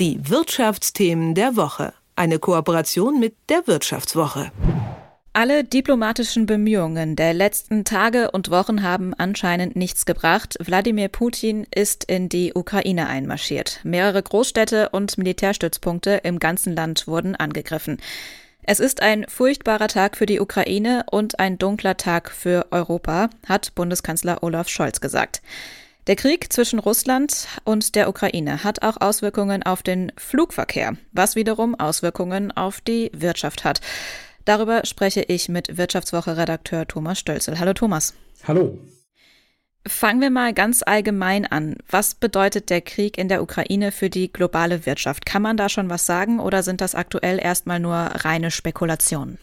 Die Wirtschaftsthemen der Woche. Eine Kooperation mit der Wirtschaftswoche. Alle diplomatischen Bemühungen der letzten Tage und Wochen haben anscheinend nichts gebracht. Wladimir Putin ist in die Ukraine einmarschiert. Mehrere Großstädte und Militärstützpunkte im ganzen Land wurden angegriffen. Es ist ein furchtbarer Tag für die Ukraine und ein dunkler Tag für Europa, hat Bundeskanzler Olaf Scholz gesagt. Der Krieg zwischen Russland und der Ukraine hat auch Auswirkungen auf den Flugverkehr, was wiederum Auswirkungen auf die Wirtschaft hat. Darüber spreche ich mit Wirtschaftswoche-Redakteur Thomas Stölzel. Hallo Thomas. Hallo. Fangen wir mal ganz allgemein an. Was bedeutet der Krieg in der Ukraine für die globale Wirtschaft? Kann man da schon was sagen oder sind das aktuell erstmal nur reine Spekulationen?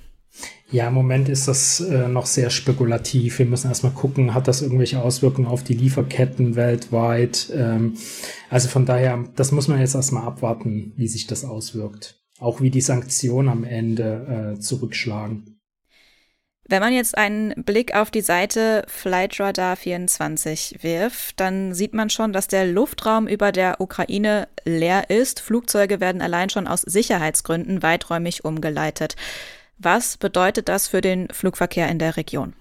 Ja, im Moment ist das äh, noch sehr spekulativ. Wir müssen erstmal gucken, hat das irgendwelche Auswirkungen auf die Lieferketten weltweit? Ähm, also von daher, das muss man jetzt erstmal abwarten, wie sich das auswirkt auch wie die Sanktionen am Ende äh, zurückschlagen. Wenn man jetzt einen Blick auf die Seite Flightradar 24 wirft, dann sieht man schon, dass der Luftraum über der Ukraine leer ist. Flugzeuge werden allein schon aus Sicherheitsgründen weiträumig umgeleitet. Was bedeutet das für den Flugverkehr in der Region?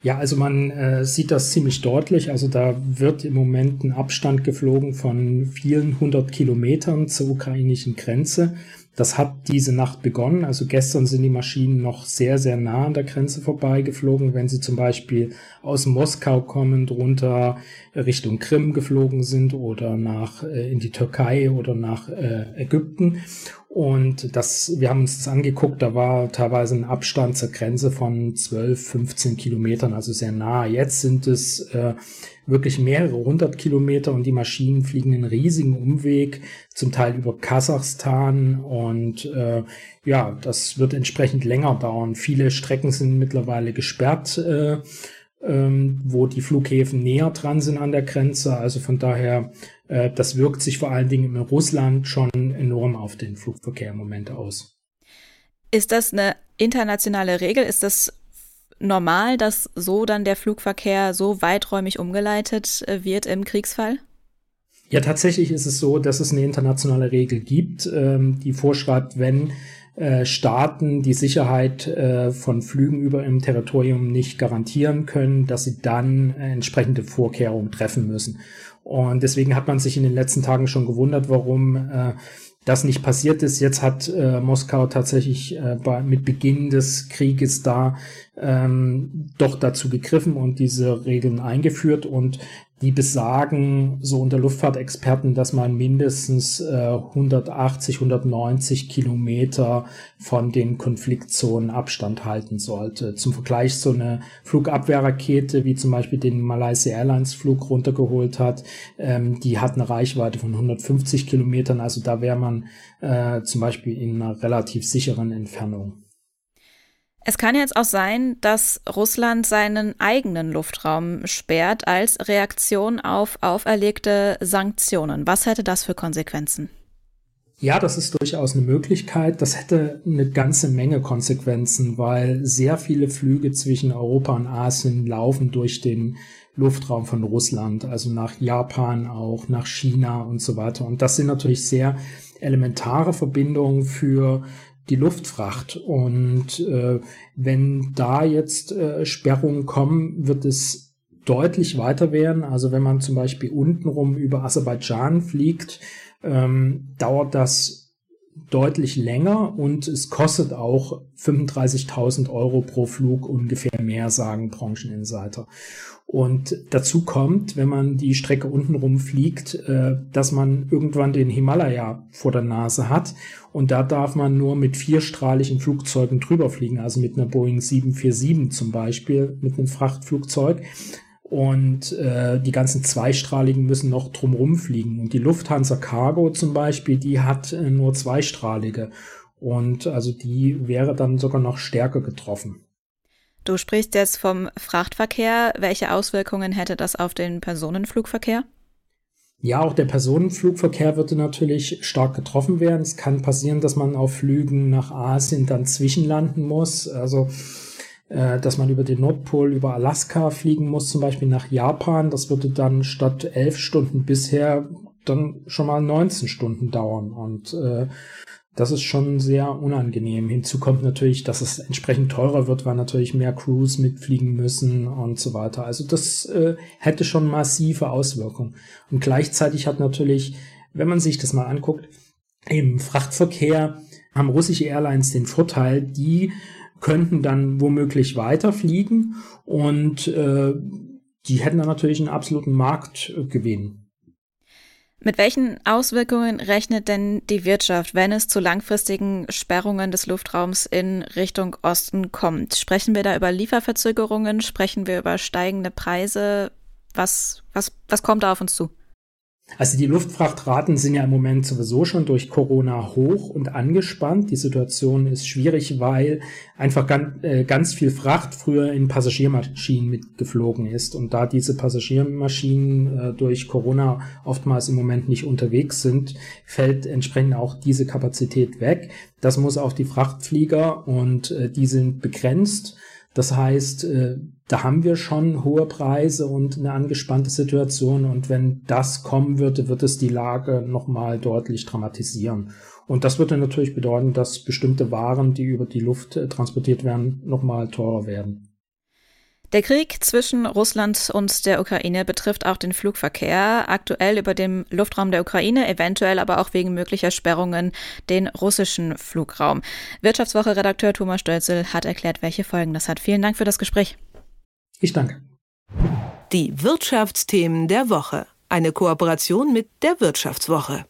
Ja, also man äh, sieht das ziemlich deutlich. Also da wird im Moment ein Abstand geflogen von vielen hundert Kilometern zur ukrainischen Grenze. Das hat diese Nacht begonnen. Also gestern sind die Maschinen noch sehr, sehr nah an der Grenze vorbeigeflogen. Wenn sie zum Beispiel aus Moskau kommend runter Richtung Krim geflogen sind oder nach äh, in die Türkei oder nach äh, Ägypten. Und das, wir haben uns das angeguckt, da war teilweise ein Abstand zur Grenze von 12, 15 Kilometern, also sehr nah. Jetzt sind es äh, wirklich mehrere hundert Kilometer und die Maschinen fliegen einen riesigen Umweg, zum Teil über Kasachstan und äh, ja, das wird entsprechend länger dauern. Viele Strecken sind mittlerweile gesperrt, äh, ähm, wo die Flughäfen näher dran sind an der Grenze. Also von daher, äh, das wirkt sich vor allen Dingen in Russland schon enorm auf den Flugverkehr im Moment aus. Ist das eine internationale Regel? Ist das normal, dass so dann der Flugverkehr so weiträumig umgeleitet äh, wird im Kriegsfall? Ja, tatsächlich ist es so, dass es eine internationale Regel gibt, ähm, die vorschreibt, wenn äh, Staaten die Sicherheit äh, von Flügen über im Territorium nicht garantieren können, dass sie dann äh, entsprechende Vorkehrungen treffen müssen. Und deswegen hat man sich in den letzten Tagen schon gewundert, warum äh, das nicht passiert ist. Jetzt hat Moskau tatsächlich mit Beginn des Krieges da ähm, doch dazu gegriffen und diese Regeln eingeführt und die besagen so unter Luftfahrtexperten, dass man mindestens äh, 180, 190 Kilometer von den Konfliktzonen Abstand halten sollte. Zum Vergleich so eine Flugabwehrrakete, wie zum Beispiel den Malaysia Airlines Flug runtergeholt hat, ähm, die hat eine Reichweite von 150 Kilometern. Also da wäre man äh, zum Beispiel in einer relativ sicheren Entfernung. Es kann jetzt auch sein, dass Russland seinen eigenen Luftraum sperrt als Reaktion auf auferlegte Sanktionen. Was hätte das für Konsequenzen? Ja, das ist durchaus eine Möglichkeit. Das hätte eine ganze Menge Konsequenzen, weil sehr viele Flüge zwischen Europa und Asien laufen durch den Luftraum von Russland, also nach Japan auch, nach China und so weiter. Und das sind natürlich sehr elementare Verbindungen für die Luftfracht. Und äh, wenn da jetzt äh, Sperrungen kommen, wird es deutlich weiter werden. Also wenn man zum Beispiel untenrum über Aserbaidschan fliegt, ähm, dauert das deutlich länger und es kostet auch 35.000 Euro pro Flug ungefähr mehr, sagen Brancheninsider. Und dazu kommt, wenn man die Strecke untenrum fliegt, äh, dass man irgendwann den Himalaya vor der Nase hat. Und da darf man nur mit vierstrahligen Flugzeugen drüber fliegen, also mit einer Boeing 747 zum Beispiel, mit einem Frachtflugzeug. Und äh, die ganzen zweistrahligen müssen noch drumrum fliegen. Und die Lufthansa Cargo zum Beispiel, die hat äh, nur zweistrahlige. Und also die wäre dann sogar noch stärker getroffen. Du sprichst jetzt vom Frachtverkehr. Welche Auswirkungen hätte das auf den Personenflugverkehr? Ja, auch der Personenflugverkehr würde natürlich stark getroffen werden. Es kann passieren, dass man auf Flügen nach Asien dann zwischenlanden muss. Also, äh, dass man über den Nordpol, über Alaska fliegen muss, zum Beispiel nach Japan. Das würde dann statt elf Stunden bisher dann schon mal 19 Stunden dauern. Und äh, das ist schon sehr unangenehm. Hinzu kommt natürlich, dass es entsprechend teurer wird, weil natürlich mehr Crews mitfliegen müssen und so weiter. Also das äh, hätte schon massive Auswirkungen. Und gleichzeitig hat natürlich, wenn man sich das mal anguckt, im Frachtverkehr haben russische Airlines den Vorteil, die könnten dann womöglich weiterfliegen und äh, die hätten dann natürlich einen absoluten Marktgewinn. Mit welchen Auswirkungen rechnet denn die Wirtschaft, wenn es zu langfristigen Sperrungen des Luftraums in Richtung Osten kommt? Sprechen wir da über Lieferverzögerungen? Sprechen wir über steigende Preise? Was, was, was kommt da auf uns zu? Also die Luftfrachtraten sind ja im Moment sowieso schon durch Corona hoch und angespannt. Die Situation ist schwierig, weil einfach ganz, äh, ganz viel Fracht früher in Passagiermaschinen mitgeflogen ist. Und da diese Passagiermaschinen äh, durch Corona oftmals im Moment nicht unterwegs sind, fällt entsprechend auch diese Kapazität weg. Das muss auf die Frachtflieger und äh, die sind begrenzt. Das heißt, äh, da haben wir schon hohe Preise und eine angespannte Situation. Und wenn das kommen würde, wird es die Lage nochmal deutlich dramatisieren. Und das würde natürlich bedeuten, dass bestimmte Waren, die über die Luft äh, transportiert werden, nochmal teurer werden. Der Krieg zwischen Russland und der Ukraine betrifft auch den Flugverkehr, aktuell über dem Luftraum der Ukraine, eventuell aber auch wegen möglicher Sperrungen den russischen Flugraum. Wirtschaftswoche-Redakteur Thomas Stölzel hat erklärt, welche Folgen das hat. Vielen Dank für das Gespräch. Ich danke. Die Wirtschaftsthemen der Woche. Eine Kooperation mit der Wirtschaftswoche.